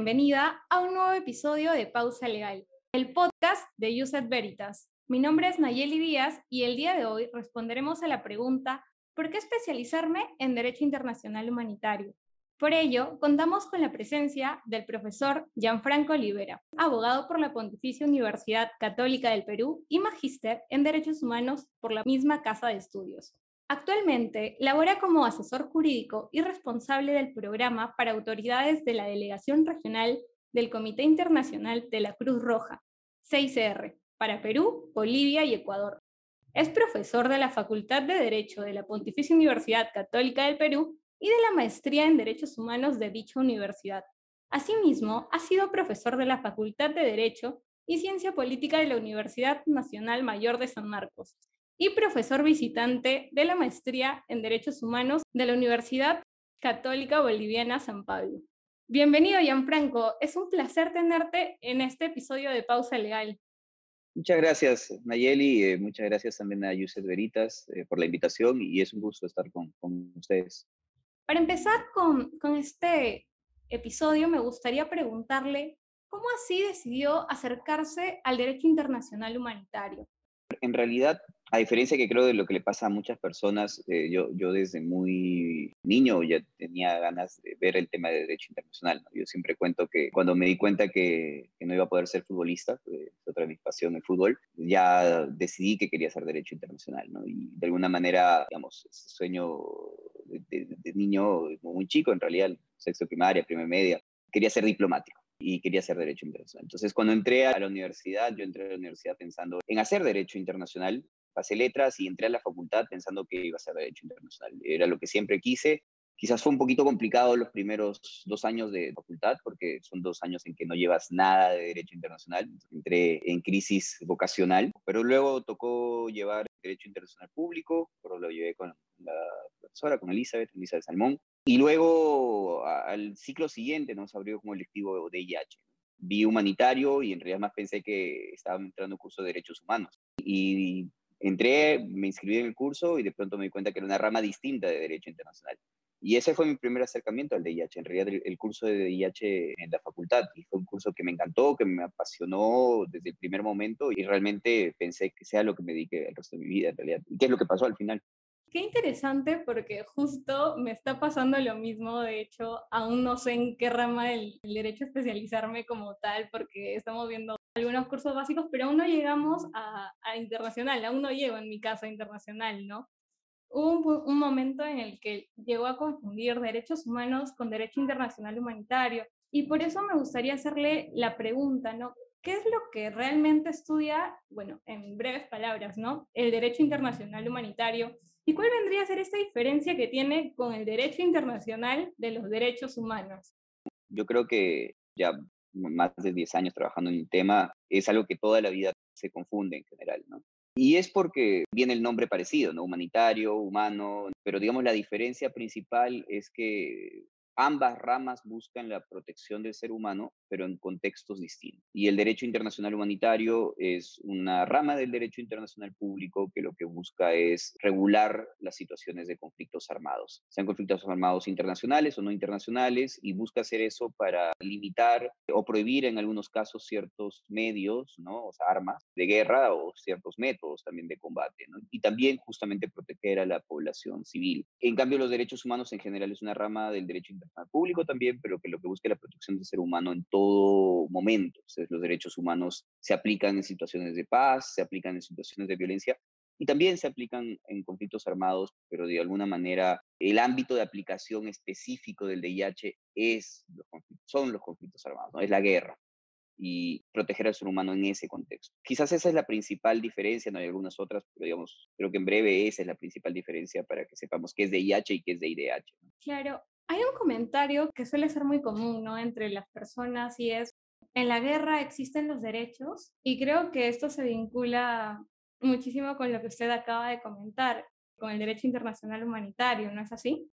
bienvenida a un nuevo episodio de Pausa Legal, el podcast de Yuset Veritas. Mi nombre es Nayeli Díaz y el día de hoy responderemos a la pregunta ¿por qué especializarme en Derecho Internacional Humanitario? Por ello, contamos con la presencia del profesor Gianfranco Olivera, abogado por la Pontificia Universidad Católica del Perú y magíster en Derechos Humanos por la misma Casa de Estudios. Actualmente labora como asesor jurídico y responsable del programa para autoridades de la Delegación Regional del Comité Internacional de la Cruz Roja, CICR, para Perú, Bolivia y Ecuador. Es profesor de la Facultad de Derecho de la Pontificia Universidad Católica del Perú y de la Maestría en Derechos Humanos de dicha universidad. Asimismo, ha sido profesor de la Facultad de Derecho y Ciencia Política de la Universidad Nacional Mayor de San Marcos y profesor visitante de la maestría en Derechos Humanos de la Universidad Católica Boliviana San Pablo. Bienvenido, Gianfranco. Es un placer tenerte en este episodio de Pausa Legal. Muchas gracias, Nayeli. Eh, muchas gracias también a Yusef Veritas eh, por la invitación y es un gusto estar con, con ustedes. Para empezar con, con este episodio, me gustaría preguntarle cómo así decidió acercarse al derecho internacional humanitario. En realidad, a diferencia que creo de lo que le pasa a muchas personas, eh, yo, yo desde muy niño ya tenía ganas de ver el tema de derecho internacional. Yo siempre cuento que cuando me di cuenta que, que no iba a poder ser futbolista, es otra de mis pasiones, el fútbol, ya decidí que quería hacer derecho internacional. ¿no? Y de alguna manera, digamos, ese sueño de, de niño muy chico, en realidad, sexto primaria, primaria media, quería ser diplomático y quería hacer Derecho Internacional. Entonces, cuando entré a la universidad, yo entré a la universidad pensando en hacer Derecho Internacional, pasé letras y entré a la facultad pensando que iba a ser Derecho Internacional. Era lo que siempre quise. Quizás fue un poquito complicado los primeros dos años de facultad, porque son dos años en que no llevas nada de Derecho Internacional. Entré en crisis vocacional, pero luego tocó llevar Derecho Internacional Público, pero lo llevé con la profesora, con Elizabeth, Elizabeth Salmón, y luego al ciclo siguiente nos abrió como electivo de IH. Vi humanitario y en realidad más pensé que estaba entrando un curso de derechos humanos. Y entré, me inscribí en el curso y de pronto me di cuenta que era una rama distinta de derecho internacional. Y ese fue mi primer acercamiento al DIH, en realidad el, curso de DIH en la facultad. Y fue un curso que me encantó, que me apasionó desde el primer momento y realmente pensé que sea lo que me dedique el resto de mi vida en realidad. ¿Y qué es lo que pasó al final? Qué interesante porque justo me está pasando lo mismo, de hecho, aún no sé en qué rama del, derecho especializarme como tal, porque estamos viendo algunos cursos básicos, pero aún no llegamos a, internacional, aún no llego en mi caso a internacional, ¿no? Hubo un, un, momento en el que llegó a confundir derechos humanos con derecho internacional humanitario, y por eso me gustaría hacerle la pregunta, ¿no? ¿Qué es lo que realmente estudia, bueno, en breves palabras, ¿no? El derecho internacional humanitario ¿Y cuál vendría a ser esta diferencia que tiene con el derecho internacional de los derechos humanos? Yo creo que ya más de 10 años trabajando en el tema, es algo que toda la vida se confunde en general. Y es porque viene el nombre parecido, ¿no? Humanitario, humano, pero digamos la diferencia principal es que Ambas ramas buscan la protección del ser humano, pero en contextos distintos. Y el derecho internacional humanitario es una rama del derecho internacional público que lo que busca es regular las situaciones de conflictos armados, sean conflictos armados internacionales o no internacionales, y busca hacer eso para limitar o prohibir en algunos casos ciertos medios, ¿no? o sea, armas de guerra o ciertos métodos también de combate, ¿no? y también justamente proteger a la población civil. En cambio, los derechos humanos en general es una rama del derecho internacional público también, pero que lo que busca es la protección del ser humano en todo momento. los derechos humanos se aplican en situaciones de paz, se aplican en situaciones de violencia y también se aplican en conflictos armados, pero de alguna manera el ámbito de aplicación específico del DIH es los son los conflictos armados, ¿no? es la guerra y proteger al ser humano en ese contexto. Quizás esa es la principal diferencia, no hay algunas otras, pero digamos, creo que en breve esa es la principal diferencia para que sepamos qué es DIH y qué es DIDH. Claro, hay un comentario que suele ser muy común ¿no? entre las personas y es, en la guerra existen los derechos y creo que esto se vincula muchísimo con lo que usted acaba de comentar, con el derecho internacional humanitario, ¿no es así?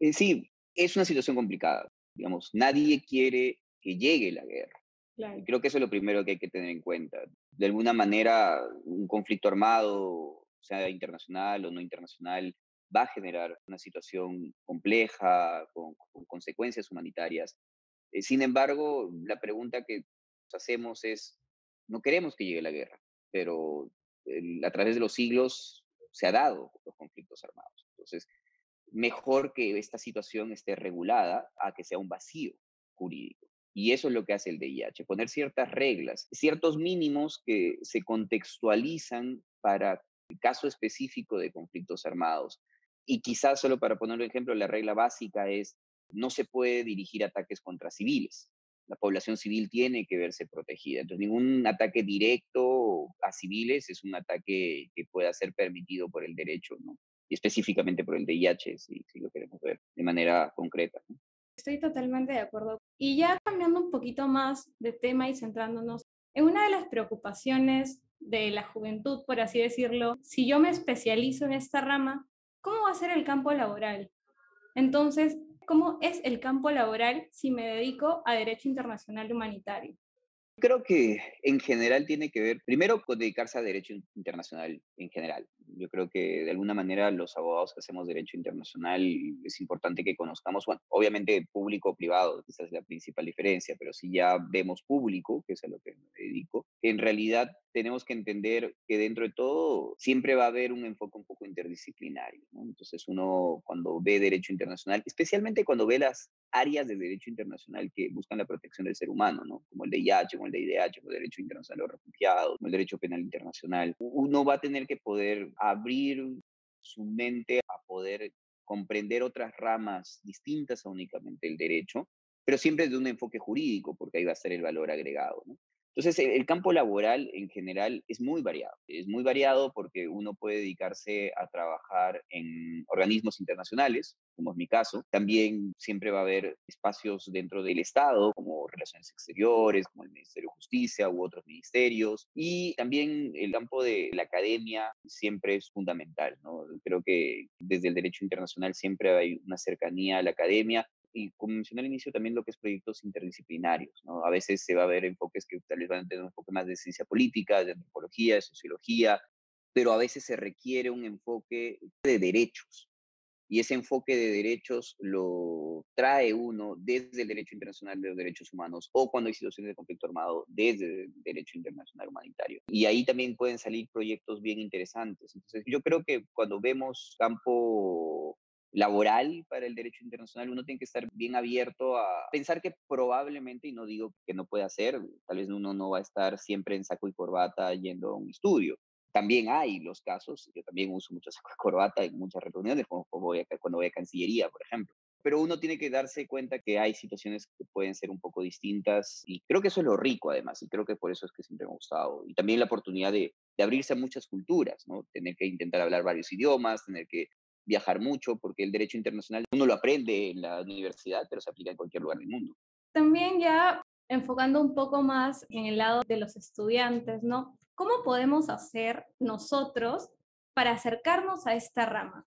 Eh, sí, es una situación complicada. Digamos, nadie quiere que llegue la guerra. Claro. Creo que eso es lo primero que hay que tener en cuenta. De alguna manera, un conflicto armado, sea internacional o no internacional, va a generar una situación compleja, con, consecuencias humanitarias. Eh, sin embargo, la pregunta que nos hacemos es, no queremos que llegue la guerra, pero a través de los siglos se ha dado los conflictos armados. Entonces, mejor que esta situación esté regulada a que sea un vacío jurídico. Y eso es lo que hace el DIH, poner ciertas reglas, ciertos mínimos que se contextualizan para el caso específico de conflictos armados. Y quizás solo para poner un ejemplo, la regla básica es no se puede dirigir ataques contra civiles. La población civil tiene que verse protegida. Entonces, ningún ataque directo a civiles es un ataque que pueda ser permitido por el derecho, ¿no? Y específicamente por el DIH, si, si lo queremos ver de manera concreta. Estoy totalmente de acuerdo. Y ya cambiando un poquito más de tema y centrándonos en una de las preocupaciones de la juventud, por así decirlo, si yo me especializo en esta rama, ¿cómo va a ser el campo laboral? Entonces, ¿cómo es el campo laboral si me dedico a derecho internacional humanitario? Creo que en general tiene que ver, primero, con dedicarse a derecho internacional en general. Yo creo que de alguna manera los abogados que hacemos derecho internacional es importante que conozcamos, bueno, obviamente público o privado, esa es la principal diferencia, pero si ya vemos público, que es a lo que me dedico, en realidad tenemos que entender que dentro de todo siempre va a haber un enfoque un poco interdisciplinario. Entonces uno cuando ve derecho internacional, especialmente cuando ve las áreas de derecho internacional que buscan la protección del ser humano, ¿no? como el DIH, como el DIDH, como el derecho internacional de los refugiados, como el derecho penal internacional, uno va a tener que poder abrir su mente a poder comprender otras ramas distintas a únicamente el derecho, pero siempre de un enfoque jurídico, porque ahí va a ser el valor agregado. Entonces, el campo laboral en general es muy variado. Es muy variado porque uno puede dedicarse a trabajar en organismos internacionales, como es mi caso. También siempre va a haber espacios dentro del Estado, como Relaciones Exteriores, como el Ministerio de Justicia u otros ministerios. Y también el campo de la academia siempre es fundamental. ¿no? Creo que desde el derecho internacional siempre hay una cercanía a la academia y como mencioné al inicio, también lo que es proyectos interdisciplinarios. ¿no? A veces se va a ver enfoques que tal vez van a tener un poco más de ciencia política, de antropología, de sociología, pero a veces se requiere un enfoque de derechos. Y ese enfoque de derechos lo trae uno desde el derecho internacional de los derechos humanos o cuando hay situaciones de conflicto armado desde el derecho internacional humanitario. Y ahí también pueden salir proyectos bien interesantes. Entonces, yo creo que cuando vemos campo laboral para el derecho internacional, uno tiene que estar bien abierto a pensar que probablemente, y no digo que no pueda ser, tal vez uno no va a estar siempre en saco y corbata yendo a un estudio. También hay los casos, yo también uso mucho saco y corbata en muchas reuniones, como voy a, cuando voy a Cancillería, por ejemplo. Pero uno tiene que darse cuenta que hay situaciones que pueden ser un poco distintas y creo que eso es lo rico además y creo que por eso es que siempre me ha gustado. Y también la oportunidad de, de abrirse a muchas culturas, ¿no? Tener que intentar hablar varios idiomas, tener que viajar mucho, porque el derecho internacional uno lo aprende en la universidad, pero se aplica en cualquier lugar del mundo. También ya enfocando un poco más en el lado de los estudiantes, ¿no? ¿Cómo podemos hacer nosotros para acercarnos a esta rama?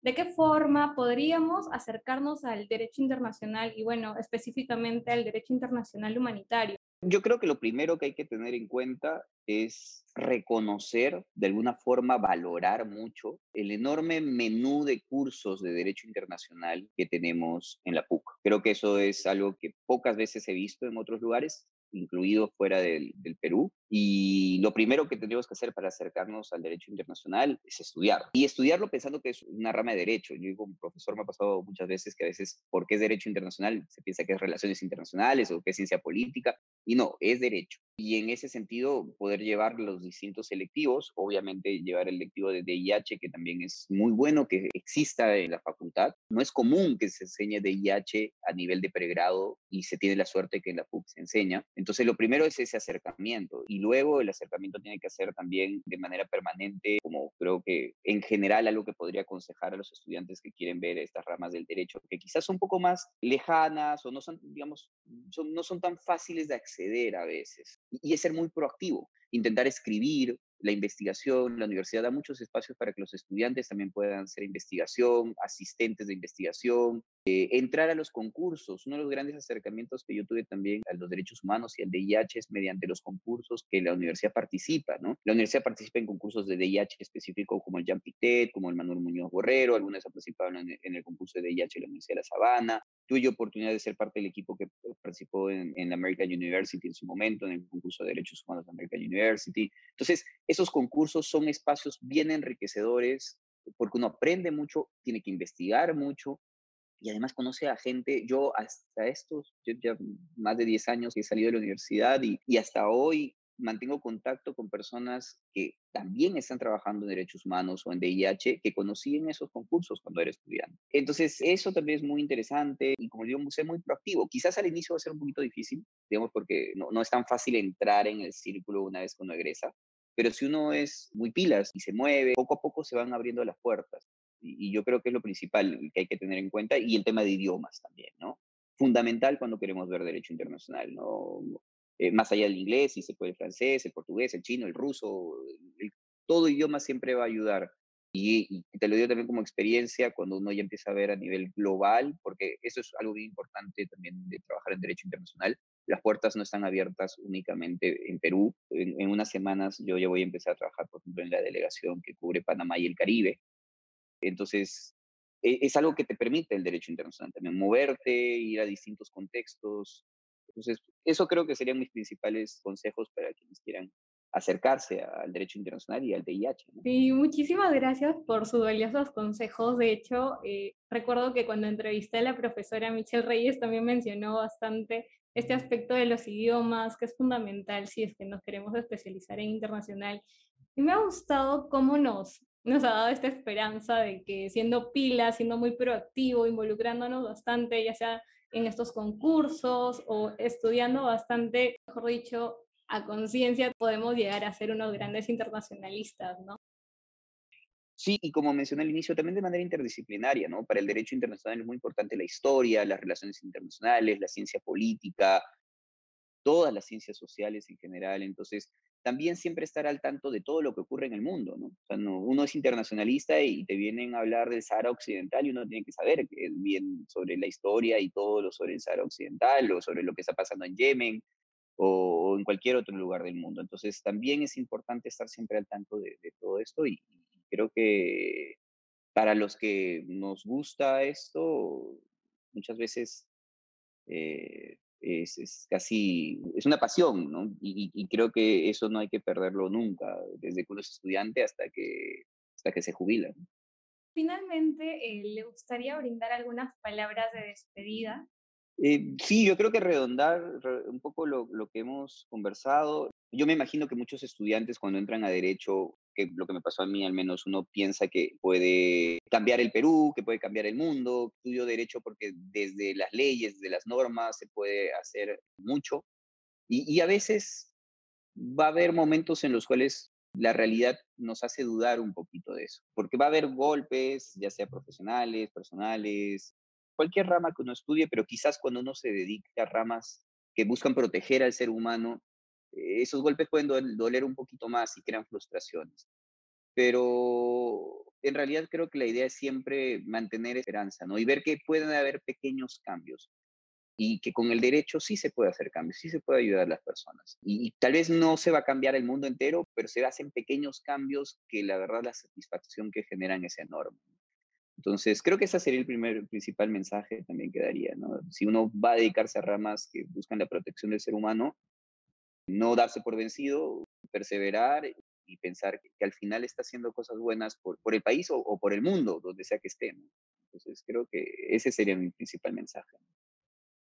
¿De qué forma podríamos acercarnos al derecho internacional y, bueno, específicamente al derecho internacional humanitario? Yo creo que lo primero que hay que tener en cuenta es reconocer, de alguna forma valorar mucho el enorme menú de cursos de derecho internacional que tenemos en la PUC. Creo que eso es algo que pocas veces he visto en otros lugares incluido fuera del, Perú. Y lo primero que tendríamos que hacer para acercarnos al derecho internacional es estudiar. Y estudiarlo pensando que es una rama de derecho. Yo como profesor me ha pasado muchas veces que a veces, porque es derecho internacional, se piensa que es relaciones internacionales o que es ciencia política. Y no, es derecho. Y en ese sentido, poder llevar los distintos selectivos, obviamente llevar el lectivo de DIH, que también es muy bueno que exista en la facultad. No es común que se enseñe DIH a nivel de pregrado y se tiene la suerte que en la PUC se enseña. Entonces, lo primero es ese acercamiento y luego el acercamiento tiene que ser también de manera permanente, como creo que en general algo que podría aconsejar a los estudiantes que quieren ver estas ramas del derecho, que quizás son un poco más lejanas o no son, digamos, no son tan fáciles de acceder a veces. Y, y es ser muy proactivo, intentar escribir, la investigación, la universidad da muchos espacios para que los estudiantes también puedan hacer investigación, asistentes de investigación, eh, entrar a los concursos. Uno de los grandes acercamientos que yo tuve también a los derechos humanos y al DIH es mediante los concursos que la universidad participa, ¿no? La universidad participa en concursos de DIH específicos como el Jean Pitet, como el Manuel Muñoz Borrero, algunas han participado en, el concurso de DIH de la Universidad de La Sabana, tuve oportunidad de ser parte del equipo que participó en, en American University en su momento, en el concurso de Derechos Humanos de American University. Entonces, esos concursos son espacios bien enriquecedores porque uno aprende mucho, tiene que investigar mucho y además conoce a gente. Yo hasta estos, yo ya más de 10 años que he salido de la universidad y hasta hoy mantengo contacto con personas que también están trabajando en derechos humanos o en DIH que conocí en esos concursos cuando era estudiante. Entonces, eso también es muy interesante y como digo, ser muy proactivo. Quizás al inicio va a ser un poquito difícil, digamos, porque no, no es tan fácil entrar en el círculo una vez que uno egresa, pero si uno es muy pilas y se mueve, poco a poco se van abriendo las puertas. Y, y yo creo que es lo principal que hay que tener en cuenta y el tema de idiomas también, ¿no? Fundamental cuando queremos ver derecho internacional, ¿no? Eh, más allá del inglés, si se puede el francés, el portugués, el chino, el ruso, todo idioma siempre va a ayudar. Y, te lo digo también como experiencia cuando uno ya empieza a ver a nivel global, porque eso es algo muy importante también de trabajar en derecho internacional. Las puertas no están abiertas únicamente en Perú. En, unas semanas yo ya voy a empezar a trabajar, por ejemplo, en la delegación que cubre Panamá y el Caribe. Entonces, e, es algo que te permite el derecho internacional también, moverte, ir a distintos contextos, entonces, eso creo que serían mis principales consejos para quienes quieran acercarse al derecho internacional y al DIH. Sí, muchísimas gracias por sus valiosos consejos. De hecho, eh, recuerdo que cuando entrevisté a la profesora Michelle Reyes también mencionó bastante este aspecto de los idiomas, que es fundamental si es que nos queremos especializar en internacional. Y me ha gustado cómo nos, nos ha dado esta esperanza de que siendo pila, siendo muy proactivo, involucrándonos bastante, ya sea en estos concursos o estudiando bastante, mejor dicho, a conciencia, podemos llegar a ser unos grandes internacionalistas, ¿no? Sí, y como mencioné al inicio, también de manera interdisciplinaria, ¿no? Para el derecho internacional es muy importante la historia, las relaciones internacionales, la ciencia política, todas las ciencias sociales en general. Entonces, también siempre estar al tanto de todo lo que ocurre en el mundo, ¿no? O sea, no, uno es internacionalista y te vienen a hablar del Sahara Occidental y uno tiene que saber bien sobre la historia y todo lo sobre el Sahara Occidental o sobre lo que está pasando en Yemen o, en cualquier otro lugar del mundo. Entonces, también es importante estar siempre al tanto de, todo esto y, creo que para los que nos gusta esto, muchas veces eh, es, casi, es una pasión, ¿no? Y, creo que eso no hay que perderlo nunca, desde que uno es estudiante hasta que, hasta que se jubila. Finalmente, eh, ¿le gustaría brindar algunas palabras de despedida? Eh, sí, yo creo que redondar un poco lo, lo que hemos conversado. Yo me imagino que muchos estudiantes cuando entran a derecho lo que me pasó a mí al menos, uno piensa que puede cambiar el Perú, que puede cambiar el mundo. Estudio derecho porque desde las leyes, desde las normas se puede hacer mucho. Y, y a veces va a haber momentos en los cuales la realidad nos hace dudar un poquito de eso, porque va a haber golpes, ya sea profesionales, personales, cualquier rama que uno estudie, pero quizás cuando uno se dedica a ramas que buscan proteger al ser humano, esos golpes pueden doler un poquito más y crean frustraciones. Pero en realidad creo que la idea es siempre mantener esperanza, ¿no? Y ver que pueden haber pequeños cambios y que con el derecho sí se puede hacer cambios, sí se puede ayudar a las personas. Y, tal vez no se va a cambiar el mundo entero, pero se hacen pequeños cambios que la verdad la satisfacción que generan es enorme. Entonces, creo que ese sería el primer principal mensaje también que daría, ¿no? Si uno va a dedicarse a ramas que buscan la protección del ser humano, no darse por vencido, perseverar y pensar que, al final está haciendo cosas buenas por, el país o, por el mundo, donde sea que esté. Entonces creo que ese sería mi principal mensaje.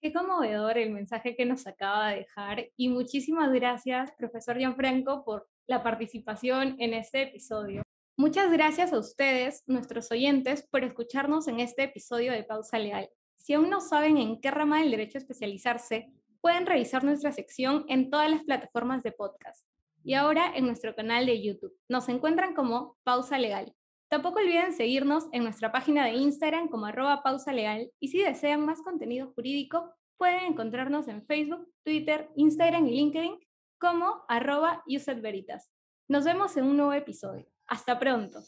Qué conmovedor el mensaje que nos acaba de dejar y muchísimas gracias, profesor Gianfranco, por la participación en este episodio. Muchas gracias a ustedes, nuestros oyentes, por escucharnos en este episodio de Pausa Legal. Si aún no saben en qué rama del derecho especializarse, pueden revisar nuestra sección en todas las plataformas de podcast y ahora en nuestro canal de YouTube. Nos encuentran como Pausa Legal. Tampoco olviden seguirnos en nuestra página de Instagram como arroba pausa legal y si desean más contenido jurídico pueden encontrarnos en Facebook, Twitter, Instagram y LinkedIn como arroba. Nos vemos en un nuevo episodio. Hasta pronto.